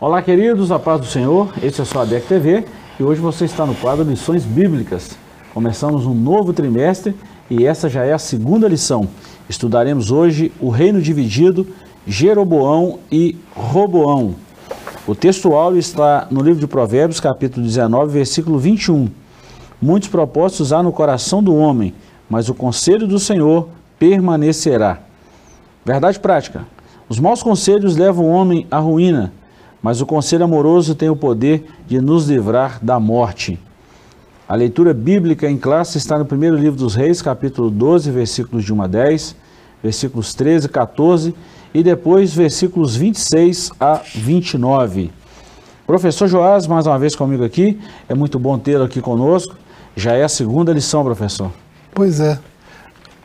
Olá, queridos, a paz do Senhor. Esse é o ADEC TV e hoje você está no quadro Lições Bíblicas. Começamos um novo trimestre e essa já é a segunda lição. Estudaremos hoje o reino dividido, Jeroboão e Roboão. O texto áureo está no livro de Provérbios, capítulo 19, versículo 21. Muitos propósitos há no coração do homem, mas o conselho do Senhor permanecerá. Verdade prática. Os maus conselhos levam o homem à ruína, mas o conselho amoroso tem o poder de nos livrar da morte. A leitura bíblica em classe está no primeiro livro dos Reis, capítulo 12, versículos de 1 a 10, versículos 13 e 14 e depois versículos 26 a 29. Professor Joás, mais uma vez comigo aqui, é muito bom tê-lo aqui conosco. Já é a segunda lição, professor. Pois é.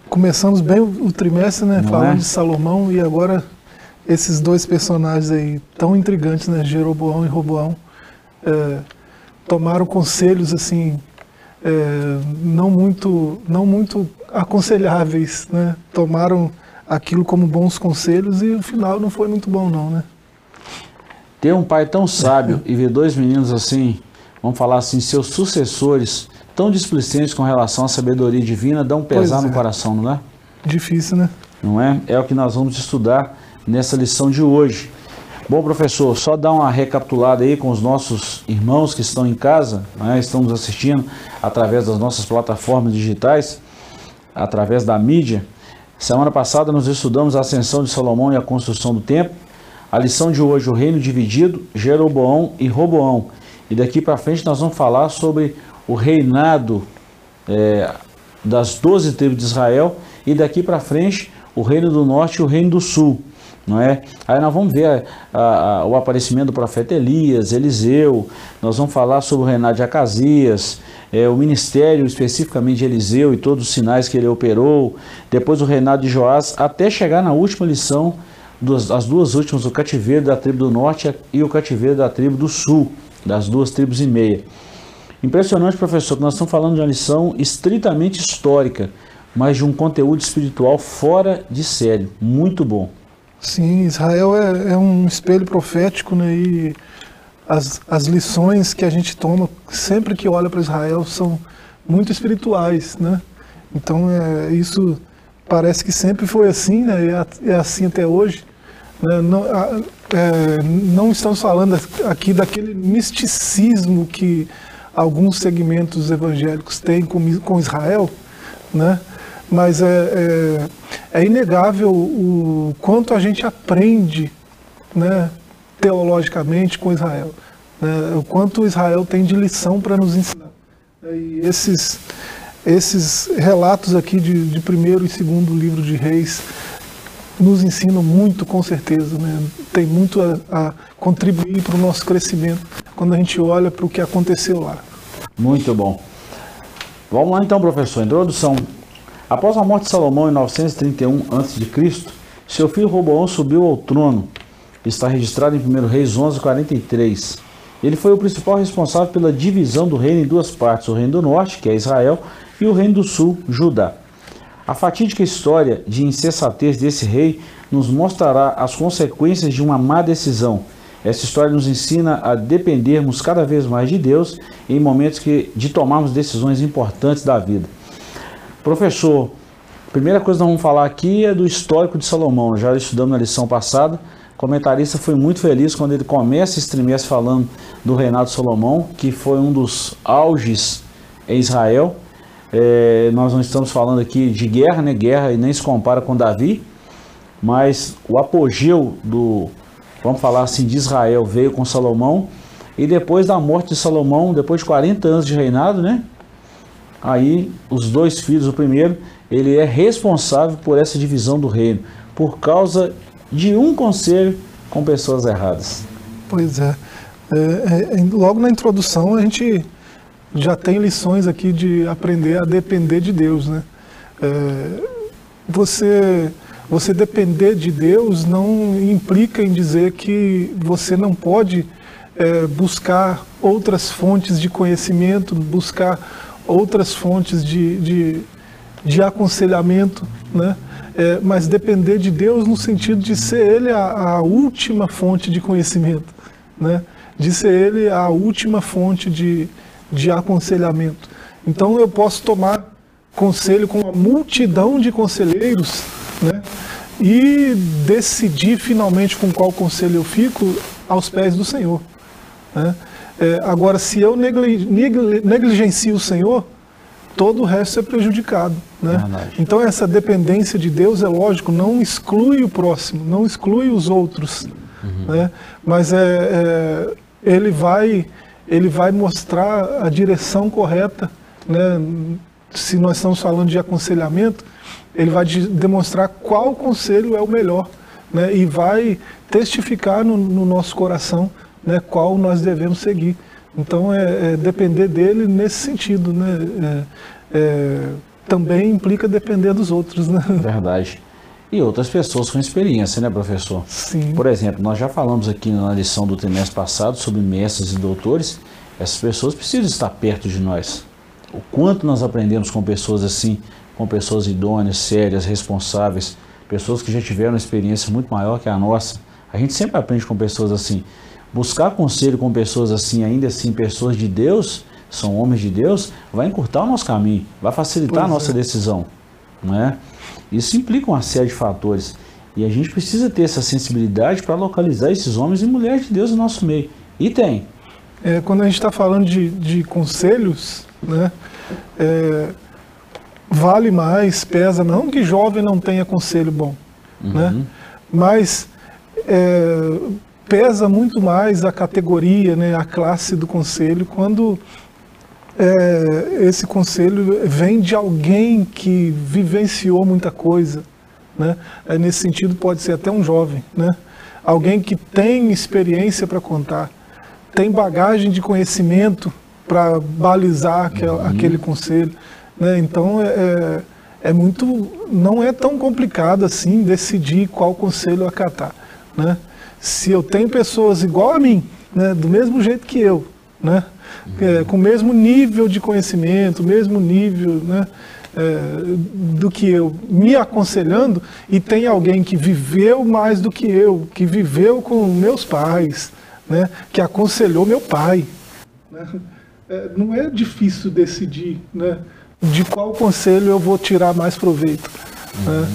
Começamos bem o trimestre, né? Não falando é? de Salomão e agora esses dois personagens aí tão intrigantes, né? Jeroboão e Roboão, é, tomaram conselhos assim é, não muito não muito aconselháveis, né? Tomaram aquilo como bons conselhos e o final não foi muito bom não, né? Ter um pai tão sábio e ver dois meninos assim, vamos falar assim, seus sucessores, tão displicentes com relação à sabedoria divina, dá um pesar Pois no é. coração, não é? Difícil, né? Não é? É o que nós vamos estudar nessa lição de hoje. Bom, professor, só dar uma recapitulada aí com os nossos irmãos que estão em casa, né, estão nos assistindo através das nossas plataformas digitais, através da mídia. Semana passada nós estudamos a ascensão de Salomão e a construção do templo. A lição de hoje, o reino dividido, Jeroboão e Roboão. E daqui para frente nós vamos falar sobre o reinado é, das doze tribos de Israel e daqui para frente o reino do norte e o reino do sul, não é? Aí nós vamos ver a- a- o aparecimento do profeta Elias, Eliseu, nós vamos falar sobre o reinado de Acasias, é, o ministério especificamente de Eliseu e todos os sinais que ele operou, depois o reinado de Joás, até chegar na última lição, duas- as duas últimas, o cativeiro da tribo do norte e o cativeiro da tribo do sul, das duas tribos e meia. Impressionante, professor, que nós estamos falando de uma lição estritamente histórica, mas de um conteúdo espiritual fora de sério. Muito bom. Sim, Israel é, é um espelho profético, né? E as, as lições que a gente toma sempre que olha para Israel são muito espirituais, né? Então é, isso parece que sempre foi assim, né? É, é assim até hoje. né? Não, a- é, não estamos falando aqui daquele misticismo que alguns segmentos evangélicos têm com, com Israel, né? Mas é, é, é inegável o quanto a gente aprende, né, teologicamente com Israel, né? O quanto Israel tem de lição para nos ensinar. E esses esses relatos aqui de, de primeiro e segundo livro de Reis nos ensinam muito, com certeza. Né? Tem muito a, a contribuir para o nosso crescimento quando a gente olha para o que aconteceu lá. Muito bom. Vamos lá então, professor. Introdução. Após a morte de Salomão em 931 a.C., seu filho Roboão subiu ao trono. Está registrado em 1 Reis 11:43. Ele foi o principal responsável pela divisão do reino em duas partes, o reino do norte, que é Israel, e o reino do sul, Judá. A fatídica história de insensatez desse rei nos mostrará as consequências de uma má decisão. Essa história nos ensina a dependermos cada vez mais de Deus em momentos que, de tomarmos decisões importantes da vida. Professor, a primeira coisa que nós vamos falar aqui é do histórico de Salomão. Já estudamos na lição passada. O comentarista foi muito feliz quando ele começa esse trimestre falando do reinado de Salomão, que foi um dos auges em Israel. É, nós não estamos falando aqui de guerra, né? Guerra e nem se compara com Davi, mas o apogeu do, vamos falar assim, de Israel veio com Salomão e depois da morte de Salomão, depois de 40 anos de reinado, né? Aí os dois filhos, o primeiro, ele é responsável por essa divisão do reino, por causa de um conselho com pessoas erradas. Pois é. É, é, é, logo na introdução a gente já tem lições aqui de aprender a depender de Deus, né? É, você você depender de Deus não implica em dizer que você não pode é, buscar outras fontes de conhecimento, buscar outras fontes de, de, de aconselhamento, né? É, mas depender de Deus no sentido de ser Ele a, a última fonte de conhecimento. né? de ser ele a última fonte de, de aconselhamento. Então eu posso tomar conselho com uma multidão de conselheiros né? e decidir finalmente com qual conselho eu fico aos pés do Senhor. Né? É, agora, se eu negligencio o Senhor, todo o resto é prejudicado. Né? Então, essa dependência de Deus, é lógico, não exclui o próximo, não exclui os outros. Uhum. Né? Mas é, é, ele, vai, ele vai mostrar a direção correta. Né? Se nós estamos falando de aconselhamento, ele vai demonstrar qual conselho é o melhor. Né? E vai testificar no, no nosso coração né, qual nós devemos seguir. Então, é, é depender dele nesse sentido, né? É, é, também implica depender dos outros, né? Verdade. E outras pessoas com experiência, né, professor? Sim. Por exemplo, nós já falamos aqui na lição do trimestre passado sobre mestres e doutores. Essas pessoas precisam estar perto de nós. O quanto nós aprendemos com pessoas assim, com pessoas idôneas, sérias, responsáveis, pessoas que já tiveram uma experiência muito maior que a nossa. A gente sempre aprende com pessoas assim buscar conselho com pessoas assim, ainda assim, pessoas de Deus, são homens de Deus, vai encurtar o nosso caminho, vai facilitar pois a nossa é. decisão. Não é? Isso implica uma série de fatores. E a gente precisa ter essa sensibilidade para localizar esses homens e mulheres de Deus no nosso meio. E tem. É, quando a gente está falando de, de conselhos, né, é, vale mais, pesa, não que jovem não tenha conselho bom, né, uhum. né, mas é, pesa muito mais a categoria, né, a classe do conselho, quando é, esse conselho vem de alguém que vivenciou muita coisa. Né? É, nesse sentido, pode ser até um jovem, né? alguém que tem experiência para contar, tem bagagem de conhecimento para balizar aquele, uhum. aquele conselho. Né? Então, é, é, é muito, não é tão complicado assim decidir qual conselho acatar. Né? Se eu tenho pessoas igual a mim, né, do mesmo jeito que eu, né, é, com o mesmo nível de conhecimento, o mesmo nível né, é, do que eu, me aconselhando, e tem alguém que viveu mais do que eu, que viveu com meus pais, né, que aconselhou meu pai. Né, é, não é difícil decidir né, de qual conselho eu vou tirar mais proveito. Né. Uhum. Né?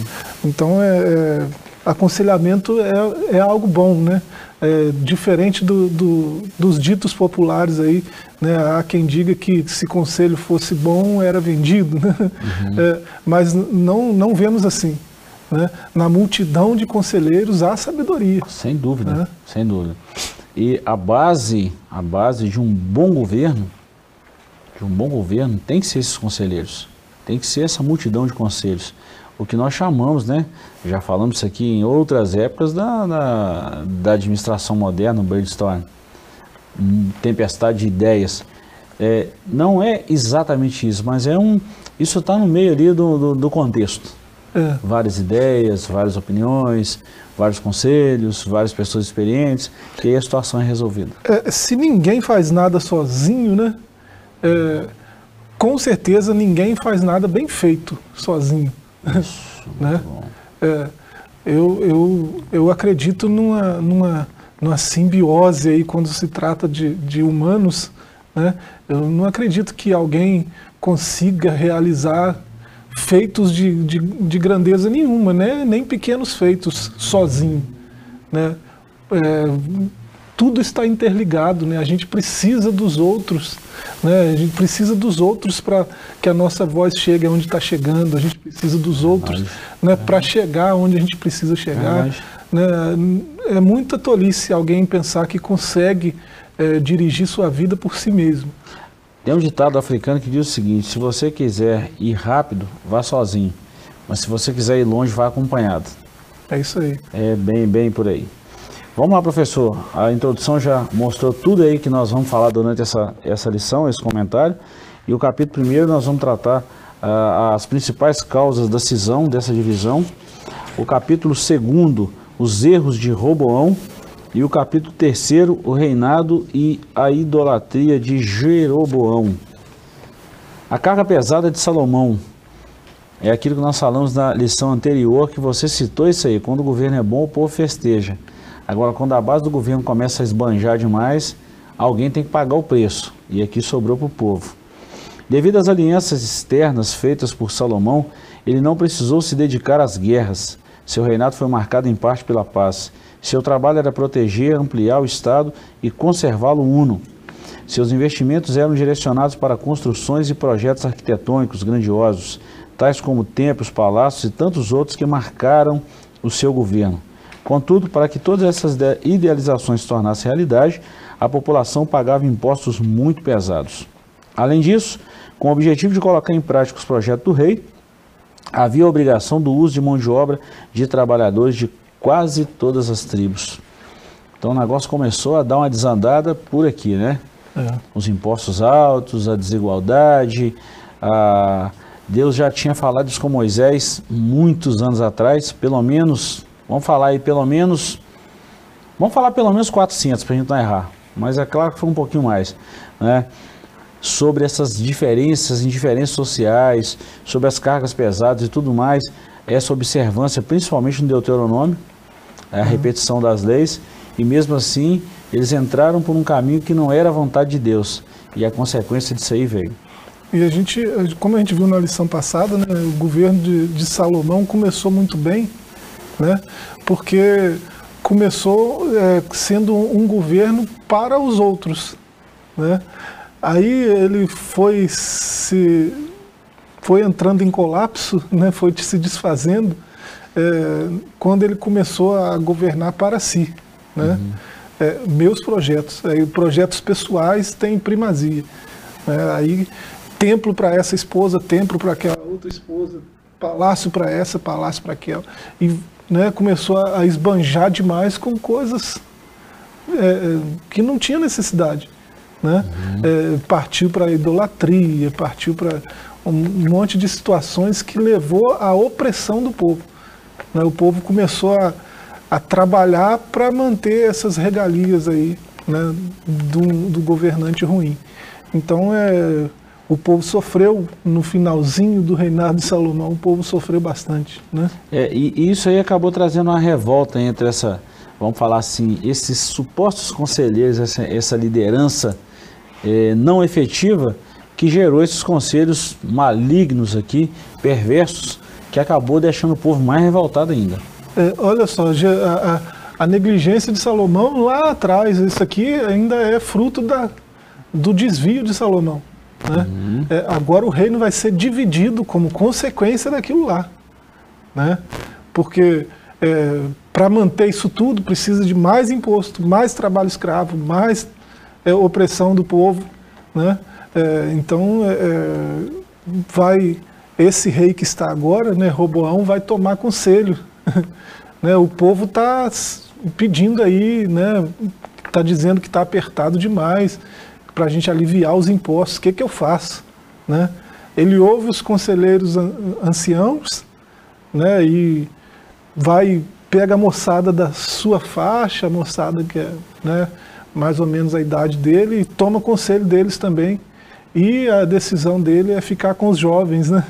Então, é, é aconselhamento é, é algo bom, né? É, diferente do, do, dos ditos populares aí, né? há quem diga que se conselho fosse bom era vendido, né? Uhum. É, mas não, não vemos assim. Né? Na multidão de conselheiros há sabedoria. Sem dúvida, né? sem dúvida. E a base, a base de um bom governo, de um bom governo, tem que ser esses conselheiros, tem que ser essa multidão de conselhos o que nós chamamos, né? Já falamos isso aqui em outras épocas da, da, da administração moderna, o brainstorm, tempestade de ideias. É, não é exatamente isso, mas é um. Isso está no meio ali do, do, do contexto. É. Várias ideias, várias opiniões, vários conselhos, várias pessoas experientes, e aí a situação é resolvida. É, se ninguém faz nada sozinho, né? É, com certeza ninguém faz nada bem feito sozinho. Isso, né? É, eu, eu, eu acredito numa, numa, numa simbiose aí quando se trata de, de humanos. Né? Eu não acredito que alguém consiga realizar feitos de, de, de grandeza nenhuma, né? nem pequenos feitos sozinho. Né? É, tudo está interligado, né? A gente precisa dos outros, né? A gente precisa dos outros para que a nossa voz chegue onde está chegando. A gente precisa dos outros, né? Para chegar onde a gente precisa chegar. Né? É muita tolice alguém pensar que consegue é, dirigir sua vida por si mesmo. Tem um ditado africano que diz o seguinte: se você quiser ir rápido, vá sozinho, mas se você quiser ir longe, vá acompanhado. É isso aí. É bem, bem por aí. Vamos lá, professor. A introdução já mostrou tudo aí que nós vamos falar durante essa, essa lição, esse comentário. E o capítulo primeiro nós vamos tratar uh, as principais causas da cisão, dessa divisão. O capítulo segundo, os erros de Roboão. E o capítulo terceiro, o reinado e a idolatria de Jeroboão. A carga pesada de Salomão. É aquilo que nós falamos na lição anterior, que você citou isso aí. Quando o governo é bom, o povo festeja. Agora, quando a base do governo começa a esbanjar demais, alguém tem que pagar o preço. E aqui sobrou para o povo. Devido às alianças externas feitas por Salomão, ele não precisou se dedicar às guerras. Seu reinado foi marcado em parte pela paz. Seu trabalho era proteger, ampliar o Estado e conservá-lo uno. Seus investimentos eram direcionados para construções e projetos arquitetônicos grandiosos, tais como templos, palácios e tantos outros que marcaram o seu governo. Contudo, para que todas essas idealizações se tornassem realidade, a população pagava impostos muito pesados. Além disso, com o objetivo de colocar em prática os projetos do rei, havia a obrigação do uso de mão de obra de trabalhadores de quase todas as tribos. Então o negócio começou a dar uma desandada por aqui, né? É. Os impostos altos, a desigualdade, a... Deus já tinha falado isso com Moisés muitos anos atrás, pelo menos, vamos falar aí pelo menos, vamos falar pelo menos 400 para a gente não errar, mas é claro que foi um pouquinho mais, né? Sobre essas diferenças, indiferenças sociais, sobre as cargas pesadas e tudo mais, essa observância, principalmente no Deuteronômio, a uhum. repetição das leis, e mesmo assim eles entraram por um caminho que não era a vontade de Deus, e a consequência disso aí veio. E a gente, como a gente viu na lição passada, né, o governo de, de Salomão começou muito bem, né, porque começou é, sendo um governo para os outros. Né? Aí ele foi se foi entrando em colapso, né, foi se desfazendo é, quando ele começou a governar para si. Né? Uhum. É, meus projetos, aí, projetos pessoais têm primazia. Né? Aí templo para essa esposa, templo para aquela outra esposa, palácio para essa, palácio para aquela. E né, começou a esbanjar demais com coisas é, é que não tinha necessidade. Né? Uhum. É, partiu para idolatria, partiu para um monte de situações que levou à opressão do povo. Né? O povo começou a, a trabalhar para manter essas regalias aí né, do, do governante ruim. Então é o povo sofreu no finalzinho do reinado de Salomão, o povo sofreu bastante, né? É, e isso aí acabou trazendo uma revolta entre essa, vamos falar assim, esses supostos conselheiros, essa, essa liderança é, não efetiva que gerou esses conselhos malignos aqui, perversos, que acabou deixando o povo mais revoltado ainda. É, olha só, a, a, a negligência de Salomão lá atrás, isso aqui ainda é fruto da, do desvio de Salomão. Né? Uhum. É, agora o reino vai ser dividido como consequência daquilo lá. Né? Porque é, para manter isso tudo precisa de mais imposto, mais trabalho escravo, mais é, opressão do povo. Né? É, então é, é, vai esse rei que está agora, né, Roboão, vai tomar conselho. né? O povo está pedindo aí, né, está dizendo que está apertado demais para a gente aliviar os impostos, o que, que eu faço? Né? Ele ouve os conselheiros anciãos né, e vai, pega a moçada da sua faixa, a moçada que é né, mais ou menos a idade dele, e toma conselho deles também. E a decisão dele é ficar com os jovens, né?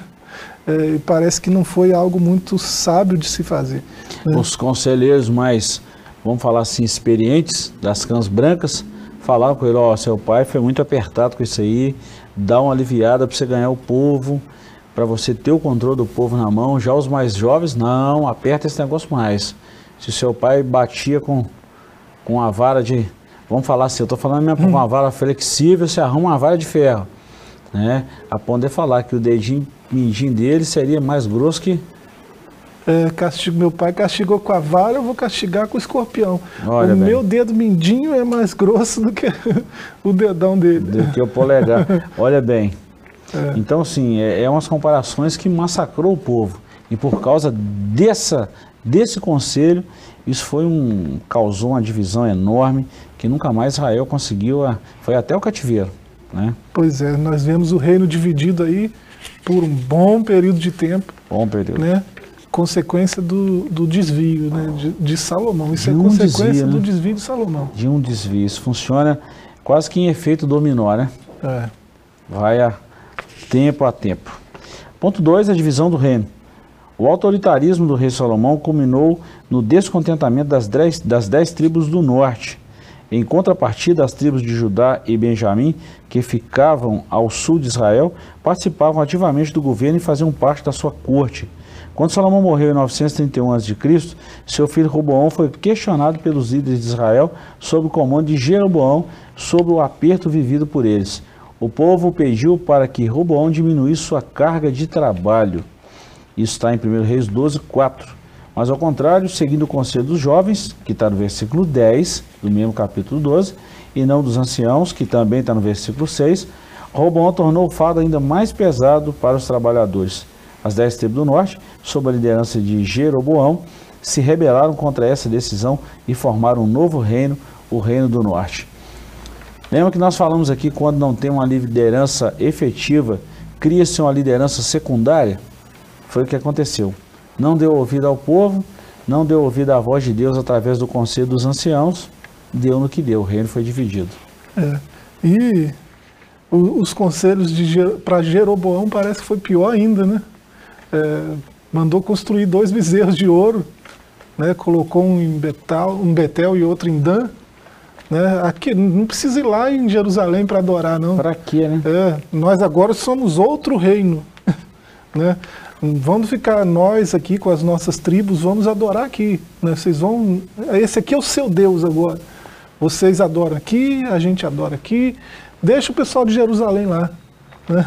É, parece que não foi algo muito sábio de se fazer. Né? Os conselheiros mais, vamos falar assim, experientes das cãs brancas, falaram com ele, ó, oh, seu pai foi muito apertado com isso aí, dá uma aliviada para você ganhar o povo, para você ter o controle do povo na mão. Já os mais jovens, não, aperta esse negócio mais. Se seu pai batia com, com a vara de, vamos falar assim, eu estou falando mesmo com uma hum. vara flexível, você arruma uma vara de ferro. Né? A de falar que o dedinho mindinho dele seria mais grosso que é, castigo, meu pai castigou com a vara, eu vou castigar com o escorpião. Olha o bem. meu dedo mindinho é mais grosso do que o dedão dele. Do que o polegar. Olha bem. É. Então, sim, é, é umas comparações que massacrou o povo. E por causa dessa, desse conselho, isso foi um causou uma divisão enorme que nunca mais Israel conseguiu, a, foi até o cativeiro. Né? Pois é, nós vemos o reino dividido aí por um bom período de tempo. Bom período. Né? Consequência do, do desvio né, de, de Salomão. Isso de é um consequência desvio, né? do desvio de Salomão. De um desvio. Isso funciona quase que em efeito dominó, né? É. Vai a tempo a tempo. Ponto 2, a divisão do reino. O autoritarismo do rei Salomão culminou no descontentamento das dez, das dez tribos do norte. Em contrapartida, as tribos de Judá e Benjamim, que ficavam ao sul de Israel, participavam ativamente do governo e faziam parte da sua corte. Quando Salomão morreu em 931 a.C., seu filho Roboão foi questionado pelos líderes de Israel sob o comando de Jeroboão sobre o aperto vivido por eles. O povo pediu para que Roboão diminuísse sua carga de trabalho. Isso está em 1 Reis 12, 4. Mas ao contrário, seguindo o conselho dos jovens, que está no versículo 10 do mesmo capítulo 12, e não dos anciãos, que também está no versículo 6, Roboão tornou o fardo ainda mais pesado para os trabalhadores. As dez tribos do norte, sob a liderança de Jeroboão, se rebelaram contra essa decisão e formaram um novo reino, o Reino do Norte. Lembra que nós falamos aqui quando não tem uma liderança efetiva, cria-se uma liderança secundária? Foi o que aconteceu. Não deu ouvido ao povo, não deu ouvido à voz de Deus através do conselho dos anciãos, deu no que deu, o reino foi dividido. É. E os conselhos para Jeroboão parece que foi pior ainda, né? É, mandou construir dois bezerros de ouro, né? colocou um em Betal, um Betel e outro em Dan. Né? Aqui, não precisa ir lá em Jerusalém para adorar, não. Para quê, né? É, nós agora somos outro reino. né? Vamos ficar nós aqui com as nossas tribos, vamos adorar aqui. Né? Vocês vão. Esse aqui é o seu Deus agora. Vocês adoram aqui, a gente adora aqui. Deixa o pessoal de Jerusalém lá. Né?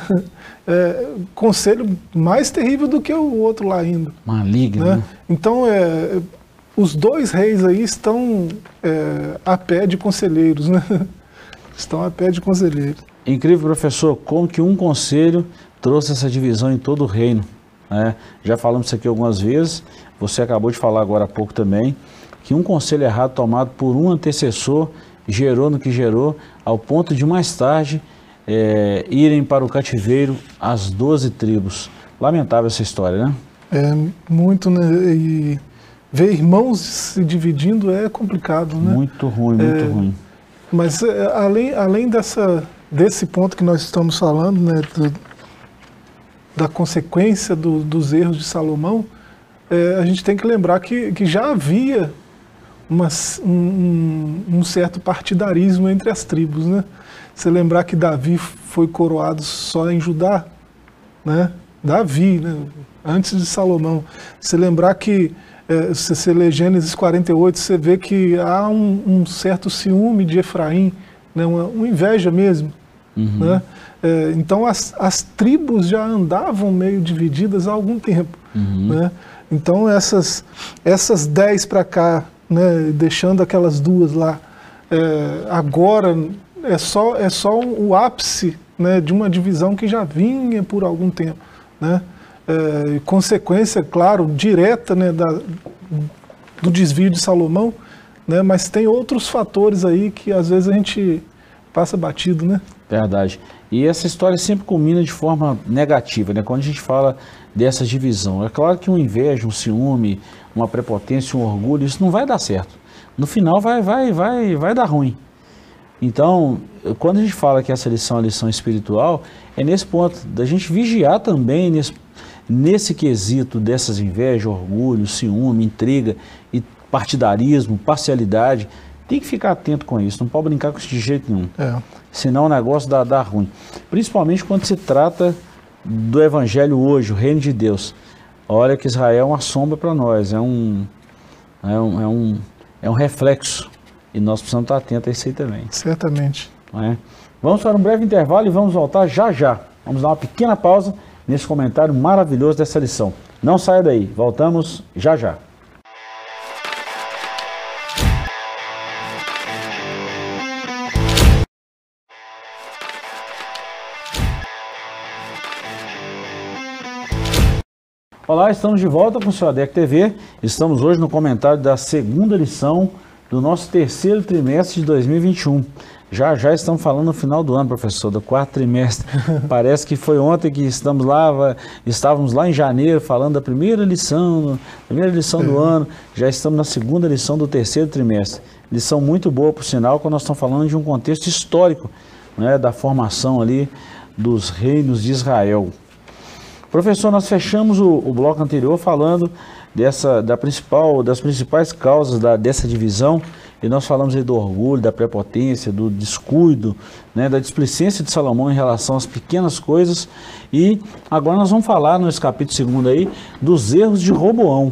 É, conselho mais terrível do que o outro lá ainda. Maligno. Né? Então, é, os dois reis aí estão é, a pé de conselheiros, né? Estão a pé de conselheiros. Incrível, professor, como que um conselho trouxe essa divisão em todo o reino. Né? Já falamos isso aqui algumas vezes, você acabou de falar agora há pouco também, que um conselho errado tomado por um antecessor gerou no que gerou, ao ponto de mais tarde é, irem para o cativeiro as doze tribos. Lamentável essa história, né? É muito, né? E ver irmãos se dividindo é complicado, né? Muito ruim, muito é, ruim. Mas é, além, além dessa, desse ponto que nós estamos falando, né? Do, da consequência do, dos erros de Salomão, é, a gente tem que lembrar que, que já havia uma, um, um, certo partidarismo entre as tribos. Né? Você lembrar que Davi foi coroado só em Judá, né? Davi, né? antes de Salomão. Você lembrar que, é, se você lê Gênesis 48, você vê que há um, um certo ciúme de Efraim, né? uma, uma inveja mesmo. Uhum. Né? É, então as, as tribos já andavam meio divididas há algum tempo. Uhum. Né? Então essas, essas dez para cá, né, deixando aquelas duas lá, é, agora é só, é só o ápice né, de uma divisão que já vinha por algum tempo. Né? É, consequência, claro, direta né, da, do desvio de Salomão, né, mas tem outros fatores aí que às vezes a gente passa batido, né? Verdade. E essa história sempre culmina de forma negativa, né? Quando a gente fala dessa divisão. É claro que um inveja, um ciúme, uma prepotência, um orgulho, isso não vai dar certo. No final vai, vai, vai, vai dar ruim. Então, quando a gente fala que essa lição é a lição espiritual, é nesse ponto da gente vigiar também nesse, nesse quesito dessas invejas, orgulho, ciúme, intriga e partidarismo, parcialidade. Tem que ficar atento com isso, não pode brincar com isso de jeito nenhum. É. Senão o negócio dá, dá ruim. Principalmente quando se trata do Evangelho hoje, o reino de Deus. Olha que Israel é uma sombra para nós, é um, é, um, é, um, é um reflexo. E nós precisamos estar atentos a isso aí também. Certamente. É? Vamos para um breve intervalo e vamos voltar já já. Vamos dar uma pequena pausa nesse comentário maravilhoso dessa lição. Não saia daí, voltamos já já. Olá, estamos de volta com o seu ADEC TV. Estamos hoje no comentário da segunda lição do nosso terceiro trimestre de 2021. Já já estamos falando no final do ano, professor, do quarto trimestre. Parece que foi ontem que estamos lá, estávamos lá em janeiro falando da primeira lição, primeira lição do ano. Já estamos na segunda lição do terceiro trimestre. Lição muito boa, por sinal, quando nós estamos falando de um contexto histórico, né, da formação ali dos reinos de Israel. Professor, nós fechamos o, o bloco anterior falando dessa, da principal, das principais causas da, dessa divisão e nós falamos aí do orgulho, da prepotência, do descuido, né, da displicência de Salomão em relação às pequenas coisas. E agora nós vamos falar nesse capítulo segundo aí dos erros de Roboão.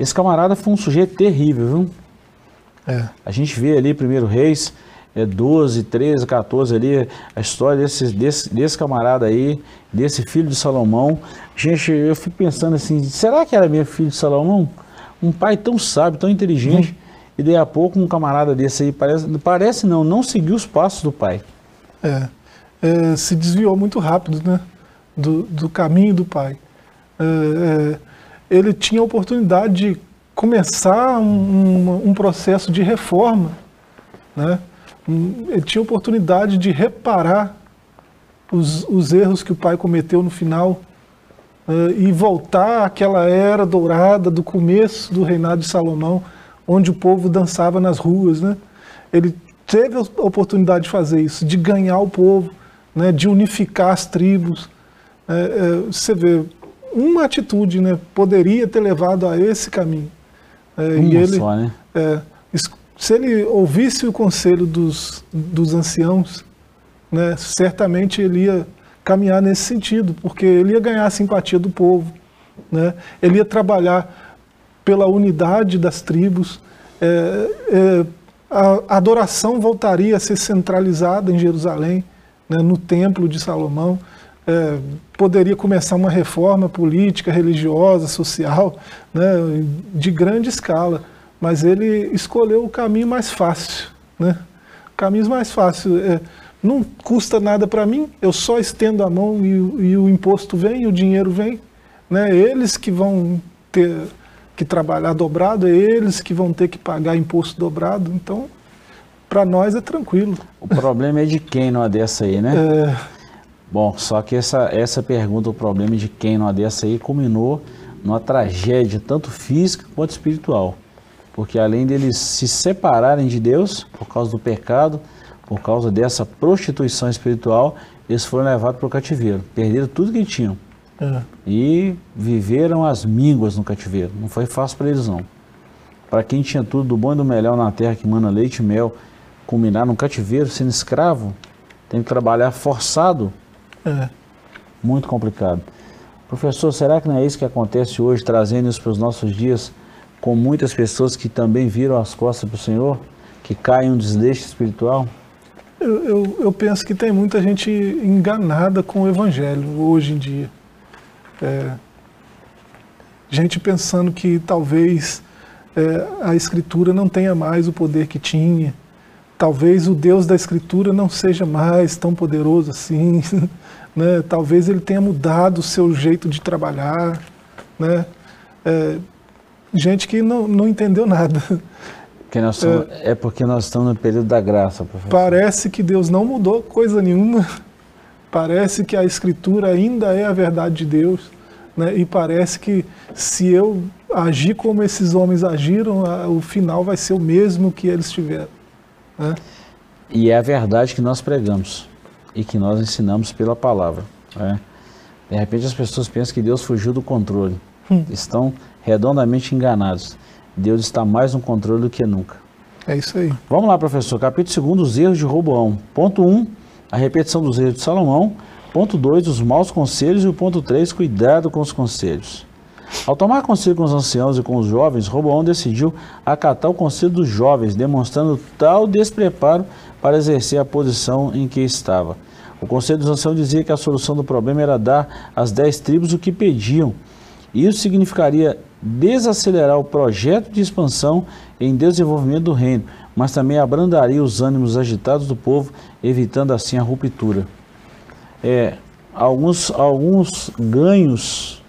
Esse camarada foi um sujeito terrível, viu? É. A gente vê ali, primeiro Reis, é 12, 13, 14 ali, a história desse, desse, desse camarada aí, desse filho de Salomão. Gente, eu fico pensando assim, será que era meu filho de Salomão? Um pai tão sábio, tão inteligente. E daí a pouco um camarada desse aí, parece, parece não, não seguiu os passos do pai. É, é se desviou muito rápido, né? Do, do caminho do pai. É, é, ele tinha a oportunidade de começar um, um, um processo de reforma, né? Ele tinha a oportunidade de reparar os, os erros que o pai cometeu no final é, e voltar àquela era dourada do começo do reinado de Salomão onde o povo dançava nas ruas. Né? Ele teve a oportunidade de fazer isso, de ganhar o povo, né? de unificar as tribos. É, é, você vê, uma atitude né? poderia ter levado a esse caminho. É, uma e ele, só, né? É, se ele ouvisse o conselho dos, dos anciãos, né, certamente ele ia caminhar nesse sentido, porque ele ia ganhar a simpatia do povo, né? ele ia trabalhar pela unidade das tribos. É, é, a adoração voltaria a ser centralizada em Jerusalém, né, no Templo de Salomão. É, poderia começar uma reforma política, religiosa, social, né, de grande escala, mas ele escolheu o caminho mais fácil. Né? O caminho mais fácil é, não custa nada para mim, eu só estendo a mão e, e, o imposto vem, o dinheiro vem. Né? Eles que vão ter que trabalhar dobrado, é eles que vão ter que pagar imposto dobrado. Então, para nós é tranquilo. O problema é de quem numa dessa aí, né? É... Bom, só que essa, essa pergunta, o problema é de quem numa dessa aí, culminou numa tragédia, tanto física quanto espiritual. Porque além deles se separarem de Deus, por causa do pecado, por causa dessa prostituição espiritual, eles foram levados para o cativeiro. Perderam tudo que tinham. É. E viveram as mínguas no cativeiro. Não foi fácil para eles, não. Para quem tinha tudo do bom e do melhor na terra que manda leite e mel, culminar no cativeiro, sendo escravo, tem que trabalhar forçado. É. Muito complicado. Professor, será que não é isso que acontece hoje, trazendo isso para os nossos dias, com muitas pessoas que também viram as costas para o Senhor, que caem um desleixo espiritual? Eu, eu, eu penso que tem muita gente enganada com o Evangelho hoje em dia. É, gente pensando que talvez é, a Escritura não tenha mais o poder que tinha, talvez o Deus da Escritura não seja mais tão poderoso assim, né? talvez ele tenha mudado o seu jeito de trabalhar. Né? É, gente que não, não entendeu nada. Somos, é, é, porque nós estamos no período da graça, professor. Parece que Deus não mudou coisa nenhuma. Parece que a Escritura ainda é a verdade de Deus, né? e parece que se eu agir como esses homens agiram, o final vai ser o mesmo que eles tiveram. Né? E é a verdade que nós pregamos e que nós ensinamos pela palavra. Né? De repente as pessoas pensam que Deus fugiu do controle. Hum. Estão redondamente enganados. Deus está mais no controle do que nunca. É isso aí. Vamos lá, professor. Capítulo 2, os erros de Roboão. Ponto 1. Um, a repetição dos erros de Salomão. Ponto 2, os maus conselhos. E o ponto 3, cuidado com os conselhos. Ao tomar conselho com os anciãos e com os jovens, Roboão decidiu acatar o conselho dos jovens, demonstrando tal despreparo para exercer a posição em que estava. O conselho dos anciãos dizia que a solução do problema era dar às dez tribos o que pediam. Isso significaria desacelerar o projeto de expansão em desenvolvimento do reino, mas também abrandaria os ânimos agitados do povo, evitando assim a ruptura. É, alguns, alguns ganhos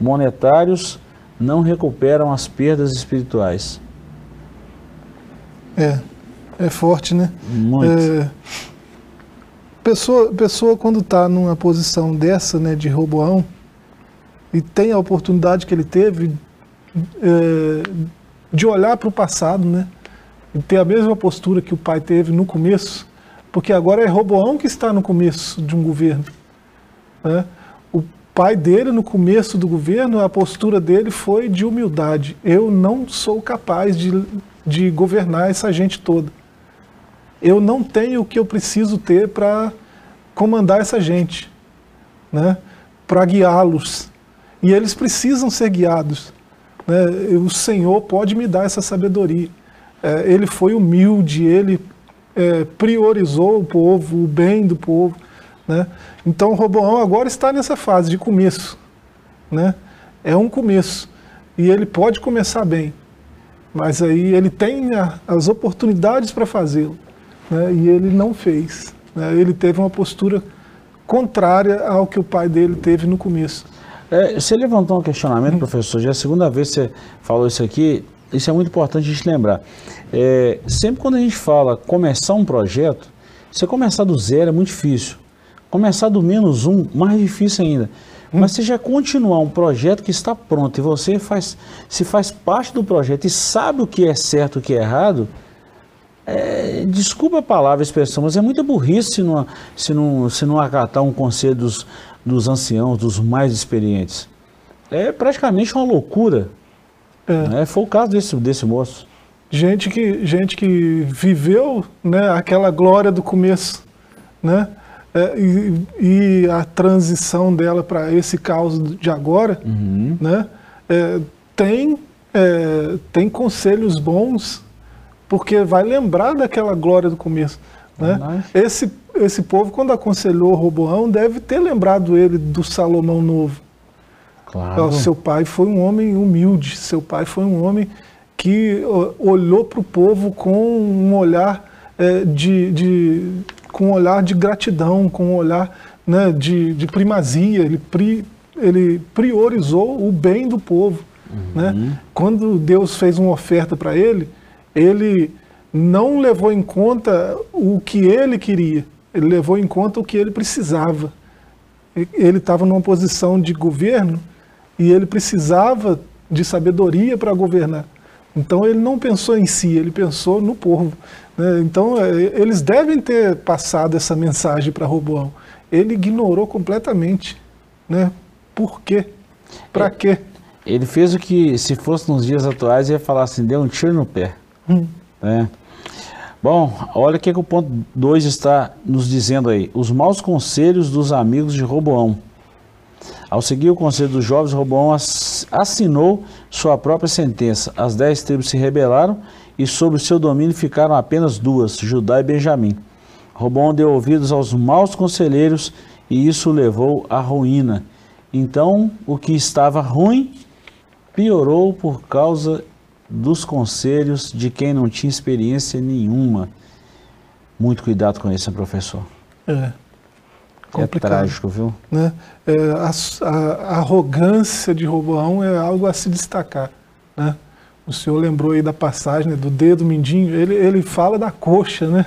monetários não recuperam as perdas espirituais. É, é forte, né? Muito. É, pessoa, pessoa quando está numa posição dessa, né, de Roboão, e tem a oportunidade que ele teve é, de olhar para o passado, né? E ter a mesma postura que o pai teve no começo, porque agora é Roboão que está no começo de um governo. Né? O, pai dele, no começo do governo, a postura dele foi de humildade. Eu não sou capaz de, de governar essa gente toda. Eu não tenho o que eu preciso ter para comandar essa gente, né? para guiá-los. E eles precisam ser guiados. Né? O Senhor pode me dar essa sabedoria. É, ele foi humilde, ele é, priorizou o povo, o bem do povo. Né? Então Roboão agora está nessa fase de começo. Né? É um começo. E ele pode começar bem. Mas aí ele tem a, as oportunidades para fazê-lo. Né? E ele não fez. Né? Ele teve uma postura contrária ao que o pai dele teve no começo. É, você levantou um questionamento, professor, já é a segunda vez que você falou isso aqui, isso é muito importante a gente lembrar. É, sempre quando a gente fala começar um projeto, você começar do zero é muito difícil. Começar do menos um, mais difícil ainda. Mas se já continuar um projeto que está pronto e você faz, se faz parte do projeto e sabe o que é certo e o que é errado, é, desculpa a palavra, a expressão, mas é muita burrice se não, se não, se não acatar um conselho dos, dos anciãos, dos mais experientes. É praticamente uma loucura. É. Né? Foi o caso desse, desse moço. Gente que, gente que viveu né, aquela glória do começo, né? É, e, e, a transição dela para esse caos de agora, uhum. né? É, tem, é, tem conselhos bons, porque vai lembrar daquela glória do começo. Né? Esse, esse povo, quando aconselhou Roboão, deve ter lembrado ele do Salomão Novo. Claro. Seu pai foi um homem humilde, seu pai foi um homem que olhou para o povo com um olhar é, de, de, com um olhar de gratidão, com um olhar né, de, de primazia. Ele, pri, ele priorizou o bem do povo. Né? Uhum. Né? Quando Deus fez uma oferta para ele, ele não levou em conta o que ele queria, ele levou em conta o que ele precisava. Ele estava numa posição de governo e ele precisava de sabedoria para governar. Então ele não pensou em si, ele pensou no povo. Né? Então é, eles devem ter passado essa mensagem para Roboão. Ele ignorou completamente. Né? Por quê? Para quê? Ele fez o que, se fosse nos dias atuais, ia falar assim: deu um tiro no pé. Hum. Né? Bom, olha o que, que o ponto 2 está nos dizendo aí. Os maus conselhos dos amigos de Roboão. Ao seguir o conselho dos jovens, Roboão assinou sua própria sentença. As dez tribos se rebelaram e sobre seu domínio ficaram apenas duas, Judá e Benjamim. Roboão deu ouvidos aos maus conselheiros e isso levou à ruína. Então, o que estava ruim piorou por causa dos conselhos de quem não tinha experiência nenhuma. Muito cuidado com isso, professor. É. É complicado. É trágico, viu? Né? É, a, a, arrogância de Roboão é algo a se destacar. Né? O senhor lembrou aí da passagem né, do dedo mindinho, ele, ele fala da coxa, né?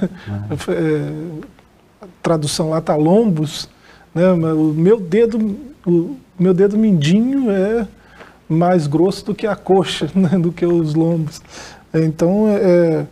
É. É, a tradução lá está lombos, né? o meu dedo, o meu dedo mindinho é mais grosso do que a coxa, né? do que os lombos. Então, é,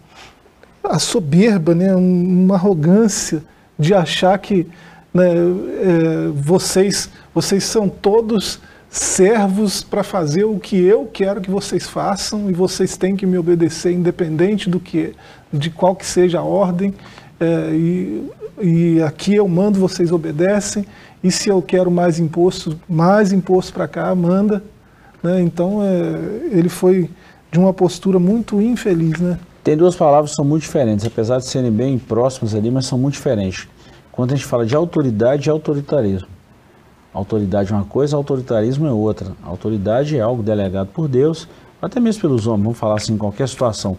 a soberba, né? uma arrogância de achar que né, é, vocês, vocês são todos servos para fazer o que eu quero que vocês façam e vocês têm que me obedecer independente do que de qual que seja a ordem é, e, e aqui eu mando vocês obedecem e se eu quero mais imposto mais imposto para cá manda né? então é, ele foi de uma postura muito infeliz né tem duas palavras que são muito diferentes apesar de serem bem próximas ali mas são muito diferentes quando a gente fala de autoridade e autoritarismo. Autoridade é uma coisa, autoritarismo é outra. Autoridade é algo delegado por Deus, até mesmo pelos homens, vamos falar assim em qualquer situação.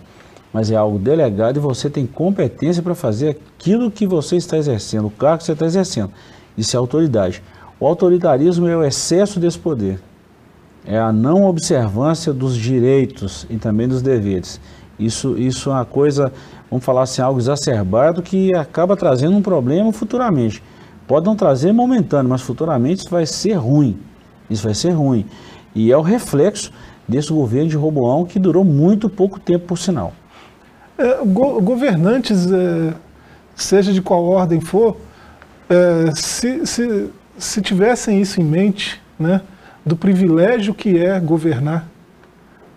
Mas é algo delegado e você tem competência para fazer aquilo que você está exercendo, o cargo que você está exercendo. Isso é autoridade. O autoritarismo é o excesso desse poder. É a não observância dos direitos e também dos deveres. Isso, isso é uma coisa vamos falar assim, algo exacerbado que acaba trazendo um problema futuramente. Pode não trazer momentâneo, mas futuramente isso vai ser ruim. Isso vai ser ruim. E é o reflexo desse governo de Roboão que durou muito pouco tempo, por sinal. É, go governantes, é, seja de qual ordem for, é, se, se, se tivessem isso em mente, né, do privilégio que é governar.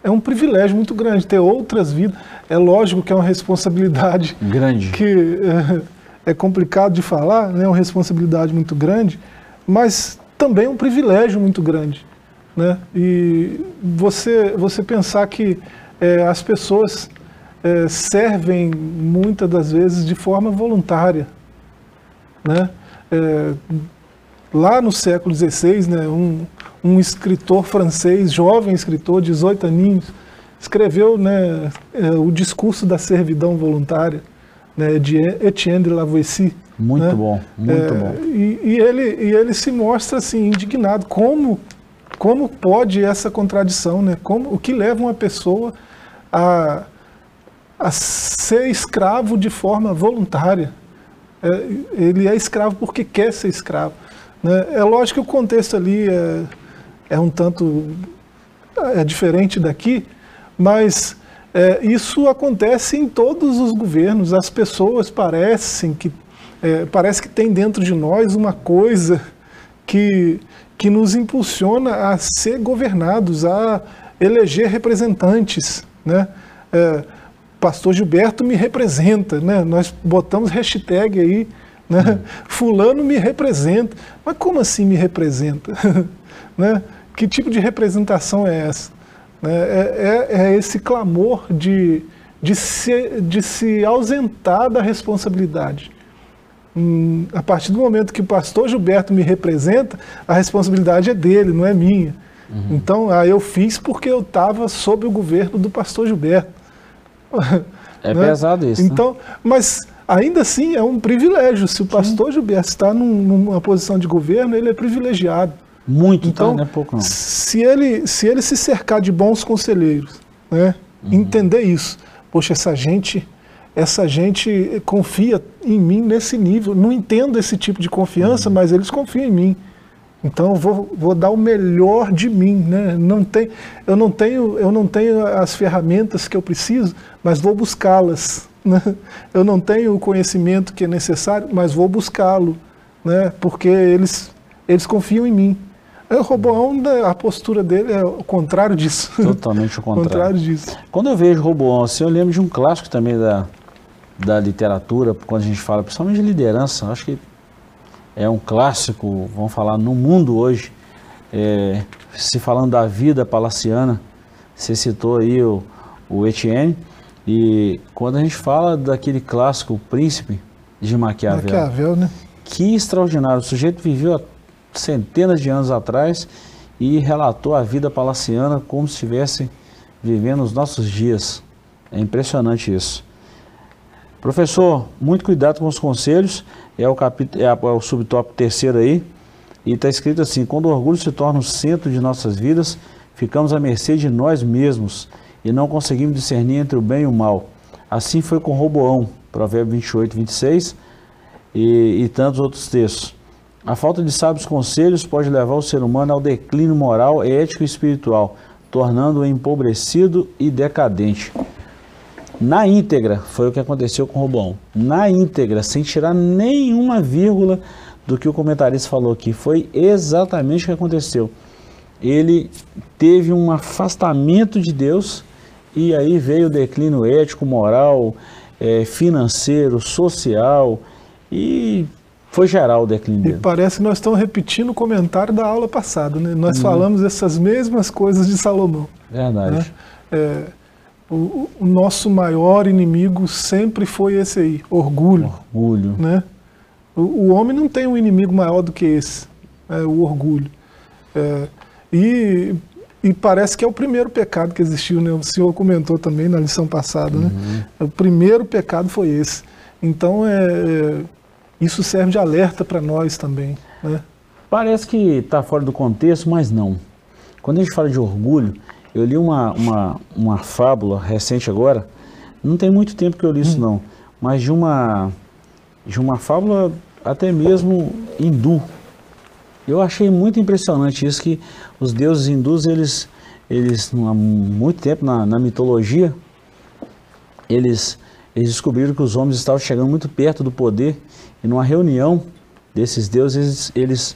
É um privilégio muito grande ter outras vidas. É lógico que é uma responsabilidade grande que é, é complicado de falar, né, é uma responsabilidade muito grande, mas também é um privilégio muito grande. Né? E você, você pensar que é, as pessoas é, servem muitas das vezes de forma voluntária. Né? É, lá no século XVI, né, um, um escritor francês, jovem escritor, 18 aninhos, escreveu né, é, o discurso da servidão voluntária né, de Etienne de Lavoisier. Muito né? bom, muito É, bom. E, e ele, e ele se mostra assim indignado como como pode essa contradição, né? Como o que leva uma pessoa a, a ser escravo de forma voluntária? É, ele é escravo porque quer ser escravo. Né? É lógico que o contexto ali é, é um tanto é diferente daqui, mas é, isso acontece em todos os governos. As pessoas parecem que é, parece que tem dentro de nós uma coisa que, que nos impulsiona a ser governados, a eleger representantes. Né? É, Pastor Gilberto me representa, né? nós botamos hashtag aí, né? fulano me representa. Mas como assim me representa? né? Que tipo de representação é essa? Né? É, é, é esse clamor de, de, se, de se ausentar da responsabilidade. Hum, a partir do momento que o pastor Gilberto me representa, a responsabilidade é dele, não é minha. Uhum. Então, ah, eu fiz porque eu estava sob o governo do pastor Gilberto. É né? pesado isso. Então, né? mas ainda assim é um privilégio. Se o pastor Sim. Gilberto está num, numa posição de governo, ele é privilegiado. Muito, então, tá? não é pouco não. Se ele, se ele se cercar de bons conselheiros, né? Uhum. entender isso. Poxa, essa gente essa gente confia em mim nesse nível. Não entendo esse tipo de confiança, uhum. mas eles confiam em mim. Então eu vou, vou dar o melhor de mim, né? Não tem, eu não tenho, eu não tenho as ferramentas que eu preciso, mas vou buscá-las. Né? Eu não tenho o conhecimento que é necessário, mas vou buscá-lo, né? Porque eles, eles confiam em mim. O Roboão, né, a postura dele é o contrário disso. Totalmente o contrário. contrário disso. Quando eu vejo Roboão assim, eu lembro de um clássico também da, da literatura, quando a gente fala principalmente de liderança, acho que é um clássico, vamos falar, no mundo hoje, é, se falando da vida palaciana, você citou aí o, o Etienne, e quando a gente fala daquele clássico o Príncipe de Maquiavel, Maquiavel né? que extraordinário, o sujeito viveu há centenas de anos atrás e relatou a vida palaciana como se estivesse vivendo os nossos dias. É impressionante isso. Professor, muito cuidado com os conselhos. É o, capítulo, é, é o subtópico terceiro aí. E está escrito assim: quando o orgulho se torna o centro de nossas vidas, ficamos à mercê de nós mesmos e não conseguimos discernir entre o bem e o mal. Assim foi com Roboão, Provérbio 28, 26 e, e tantos outros textos. A falta de sábios conselhos pode levar o ser humano ao declínio moral, ético e espiritual, tornando-o empobrecido e decadente na íntegra, foi o que aconteceu com Robão. Na íntegra, sem tirar nenhuma vírgula do que o comentarista falou aqui. Foi exatamente o que aconteceu. Ele teve um afastamento de Deus e aí veio o declínio ético, moral, é, financeiro, social e foi geral o declínio dele. E parece que nós estamos repetindo o comentário da aula passada, né? Nós hum. falamos essas mesmas coisas de Salomão. Verdade. Né? É, o, o, nosso maior inimigo sempre foi esse aí, orgulho. Orgulho. Né? O, o homem não tem um inimigo maior do que esse, é, o orgulho. É, e, e parece que é o primeiro pecado que existiu, né? O senhor comentou também na lição passada, né? uhum. né? O primeiro pecado foi esse. Então, é, é isso serve de alerta para nós também, né? Parece que está fora do contexto, mas não. Quando a gente fala de orgulho, eu li uma, uma, uma fábula recente agora, não tem muito tempo que eu li isso hum. não, mas de uma, de uma fábula até mesmo hindu. Eu achei muito impressionante isso, que os deuses hindus, eles, eles há muito tempo na, na mitologia, eles, eles descobriram que os homens estavam chegando muito perto do poder, numa reunião desses deuses, eles,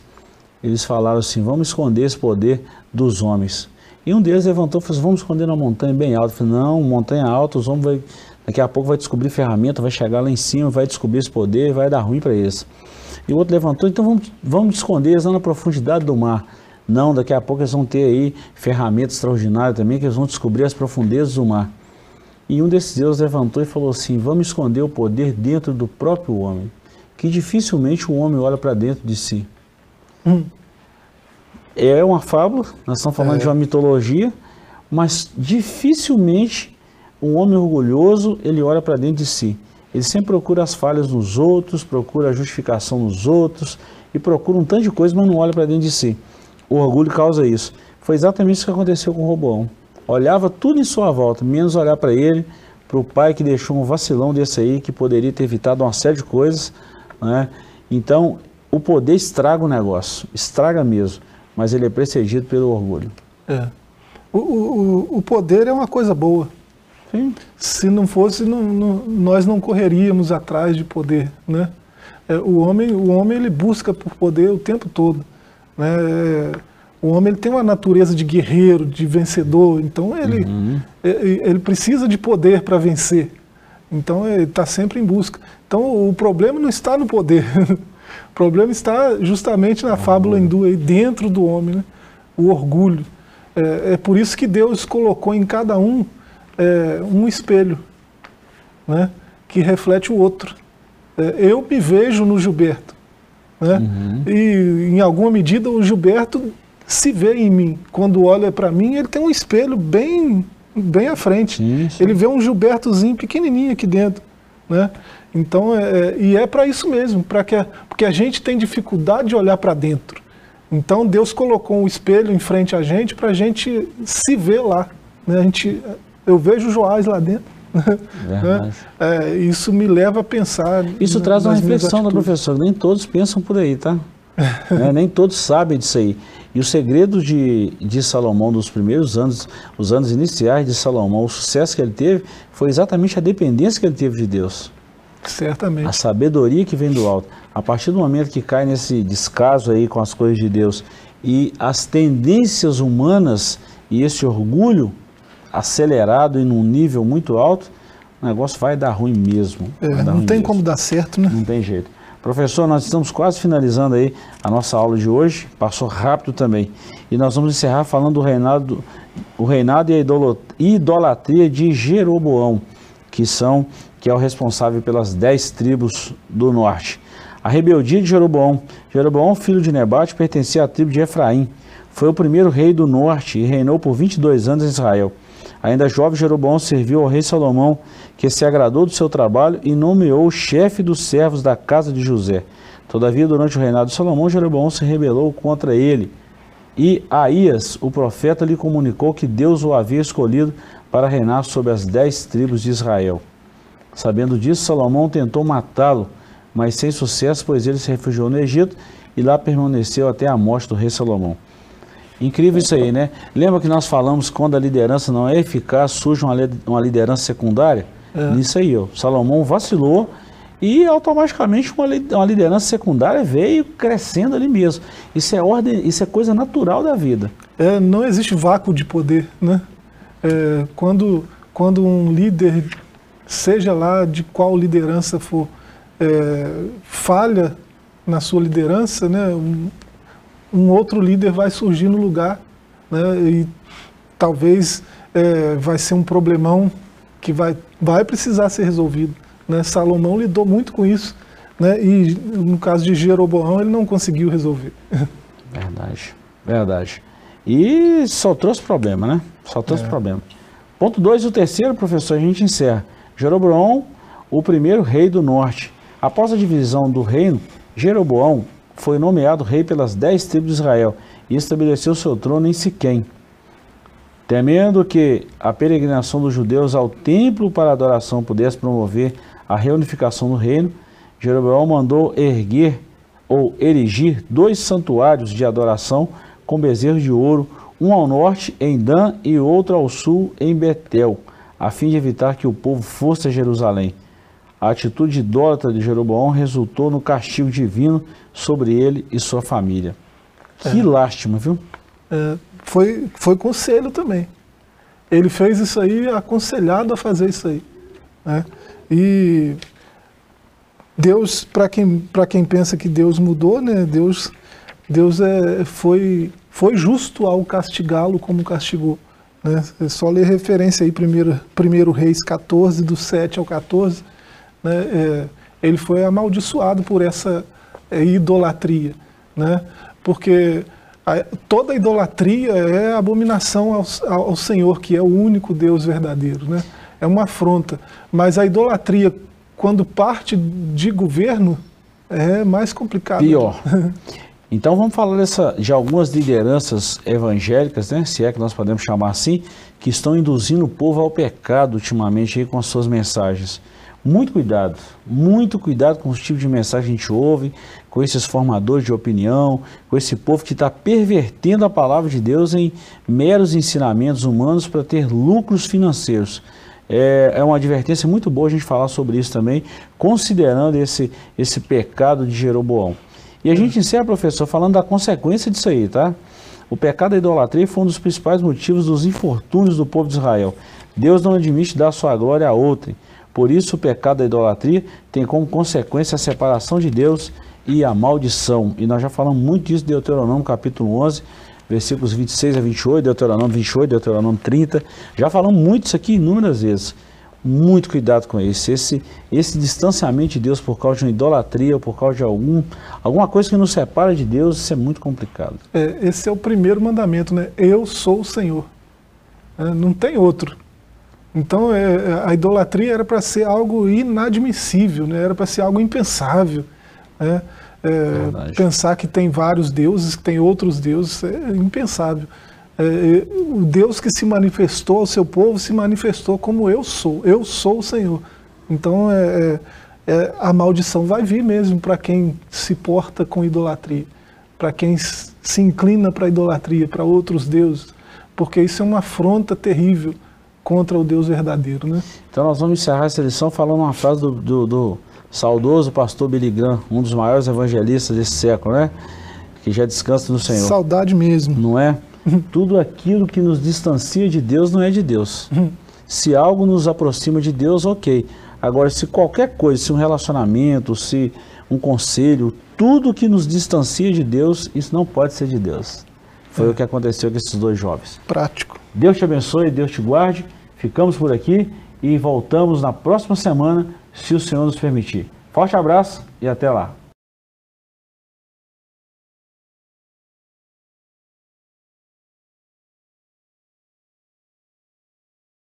eles falaram assim: vamos esconder esse poder dos homens. E um deles levantou e falou assim, vamos esconder na montanha bem alta. Falei, não, montanha alta, os homens vai, daqui a pouco vai descobrir ferramenta, vai chegar lá em cima, vai descobrir esse poder, vai dar ruim para eles. E o outro levantou, então vamos, vamos esconder eles lá na profundidade do mar. Não, daqui a pouco eles vão ter aí ferramentas extraordinárias também, que eles vão descobrir as profundezas do mar. E um desses deuses levantou e falou assim: Vamos esconder o poder dentro do próprio homem, que dificilmente o homem olha para dentro de si. Hum. É uma fábula, nós estamos falando é. de uma mitologia, mas dificilmente um homem orgulhoso ele olha para dentro de si. Ele sempre procura as falhas nos outros, procura a justificação nos outros e procura um tanto de coisa, mas não olha para dentro de si. O orgulho causa isso. Foi exatamente isso que aconteceu com o Roboão. Olhava tudo em sua volta, menos olhar para ele, para o pai que deixou um vacilão desse aí, que poderia ter evitado uma série de coisas. Né? Então, o poder estraga o negócio, estraga mesmo, mas ele é precedido pelo orgulho. É. O, o, o poder é uma coisa boa. Sim. Se não fosse, não, não, nós não correríamos atrás de poder, né? É, o homem, o homem ele busca por poder o tempo todo, né? É, o homem ele tem uma natureza de guerreiro, de vencedor, então ele, uhum. ele, ele precisa de poder para vencer. Então ele está sempre em busca. Então o problema não está no poder, o problema está justamente na fábula hindu, aí, dentro do homem, né? o orgulho. É, é por isso que Deus colocou em cada um é, um espelho, né, que reflete o outro. É, eu me vejo no Gilberto, né, uhum. e em alguma medida o Gilberto se vê em mim. Quando olha para mim, ele tem um espelho bem, bem à frente. Isso. Ele vê um Gilbertozinho pequenininho aqui dentro, né? Então, é, é e é para isso mesmo, para que porque a gente tem dificuldade de olhar para dentro. Então Deus colocou um espelho em frente a gente para a gente se ver lá. Né? A gente eu vejo o Joás lá dentro. Né? É, isso me leva a pensar. Isso traz uma reflexão da professora. Nem todos pensam por aí, tá? é, nem todos sabem disso aí. E o segredo de, de Salomão dos primeiros anos, os anos iniciais de Salomão, o sucesso que ele teve, foi exatamente a dependência que ele teve de Deus. Certamente. A sabedoria que vem do alto. A partir do momento que cai nesse descaso aí com as coisas de Deus e as tendências humanas e esse orgulho acelerado e num nível muito alto, o negócio vai dar ruim mesmo. É, não ruim tem mesmo. como dar certo, né? Não tem jeito. Professor, nós estamos quase finalizando aí a nossa aula de hoje, passou rápido também. E nós vamos encerrar falando do reinado, o reinado e a idolatria de Jeroboão, que são que é o responsável pelas dez tribos do norte. A rebeldia de Jeroboão. Jeroboão, filho de Nebate, pertencia à tribo de Efraim. Foi o primeiro rei do norte e reinou por 22 anos em Israel. Ainda jovem, Jeroboão serviu ao rei Salomão, que se agradou do seu trabalho e nomeou o chefe dos servos da casa de José. Todavia, durante o reinado de Salomão, Jeroboão se rebelou contra ele. E Aías, o profeta, lhe comunicou que Deus o havia escolhido para reinar sobre as dez tribos de Israel. Sabendo disso, Salomão tentou matá-lo, mas sem sucesso, pois ele se refugiou no Egito e lá permaneceu até a morte do rei Salomão. Incrível isso aí, né? Lembra que nós falamos quando a liderança não é eficaz, surge uma liderança secundária? É. Nisso aí, ó. Salomão vacilou e automaticamente uma, uma liderança secundária veio crescendo ali mesmo. Isso é ordem, isso é coisa natural da vida. É, não existe vácuo de poder, né? É, quando, quando um líder, seja lá de qual liderança for, é, falha na sua liderança, né? Um, um outro líder vai surgir no lugar né, e talvez é, vai ser um problemão que vai, vai precisar ser resolvido. Né? Salomão lidou muito com isso né, e no caso de Jeroboão ele não conseguiu resolver. Verdade, verdade. E só trouxe problema, né? Só trouxe é. problema. Ponto 2 e o terceiro, professor, a gente encerra. Jeroboão, o primeiro rei do norte. Após a divisão do reino, Jeroboão foi nomeado rei pelas dez tribos de Israel e estabeleceu seu trono em Siquém. Temendo que a peregrinação dos judeus ao templo para adoração pudesse promover a reunificação do reino, Jeroboão mandou erguer ou erigir dois santuários de adoração com bezerros de ouro, um ao norte em Dan e outro ao sul em Betel, a fim de evitar que o povo fosse a Jerusalém. A atitude idólatra de Jeroboão resultou no castigo divino sobre ele e sua família. Que é. lástima, viu? É, foi, foi conselho também. Ele fez isso aí aconselhado a fazer isso aí. Né? E Deus, para quem, quem pensa que Deus mudou, né? Deus, Deus é, foi, foi justo ao castigá-lo como castigou. Né? É só ler referência aí, 1 Reis 14, do 7 ao 14. Né? É, ele foi amaldiçoado por essa é, idolatria. Né? Porque a, toda idolatria é abominação ao, ao Senhor, que é o único Deus verdadeiro. Né? É uma afronta. Mas a idolatria, quando parte de governo, é mais complicado. Pior. Então vamos falar dessa, de algumas lideranças evangélicas, né, se é que nós podemos chamar assim, que estão induzindo o povo ao pecado ultimamente aí com as suas mensagens. Muito cuidado, muito cuidado com os tipos de mensagem que a gente ouve, com esses formadores de opinião, com esse povo que está pervertendo a palavra de Deus em meros ensinamentos humanos para ter lucros financeiros. É, é uma advertência muito boa a gente falar sobre isso também, considerando esse, esse pecado de Jeroboão. E a gente encerra, professor, falando da consequência disso aí, tá? O pecado da idolatria foi um dos principais motivos dos infortúnios do povo de Israel. Deus não admite dar sua glória a outrem. Por isso, o pecado da idolatria tem como consequência a separação de Deus e a maldição. E nós já falamos muito disso em Deuteronômio capítulo 11, versículos 26 a 28, Deuteronômio 28, Deuteronômio 30. Já falamos muito isso aqui inúmeras vezes muito cuidado com isso. Esse, esse distanciamento de Deus por causa de uma idolatria ou por causa de algum, alguma coisa que nos separa de Deus, isso é muito complicado. É, esse é o primeiro mandamento, né? Eu sou o Senhor. É, não tem outro. Então é, é a idolatria era para ser algo inadmissível, né? era para ser algo impensável. Né? É, pensar que tem vários deuses, que tem outros deuses, é impensável. É, o Deus que se manifestou ao seu povo se manifestou como eu sou. Eu sou o Senhor. Então é, é, é a maldição vai vir mesmo para quem se porta com idolatria, para quem se inclina para a idolatria, para outros deuses, porque isso é uma afronta terrível contra o Deus verdadeiro. Né? Então nós vamos encerrar essa lição falando uma frase do, do, do saudoso pastor Billy Graham, um dos maiores evangelistas desse século, né? que já descansa no Senhor. Saudade mesmo. Não é? Tudo aquilo que nos distancia de Deus não é de Deus. Se algo nos aproxima de Deus, ok. Agora, se qualquer coisa, se um relacionamento, se um conselho, tudo que nos distancia de Deus, isso não pode ser de Deus. Foi é. o que aconteceu com esses dois jovens. Prático. Deus te abençoe, Deus te guarde. Ficamos por aqui e voltamos na próxima semana, se o Senhor nos permitir. Forte abraço e até lá.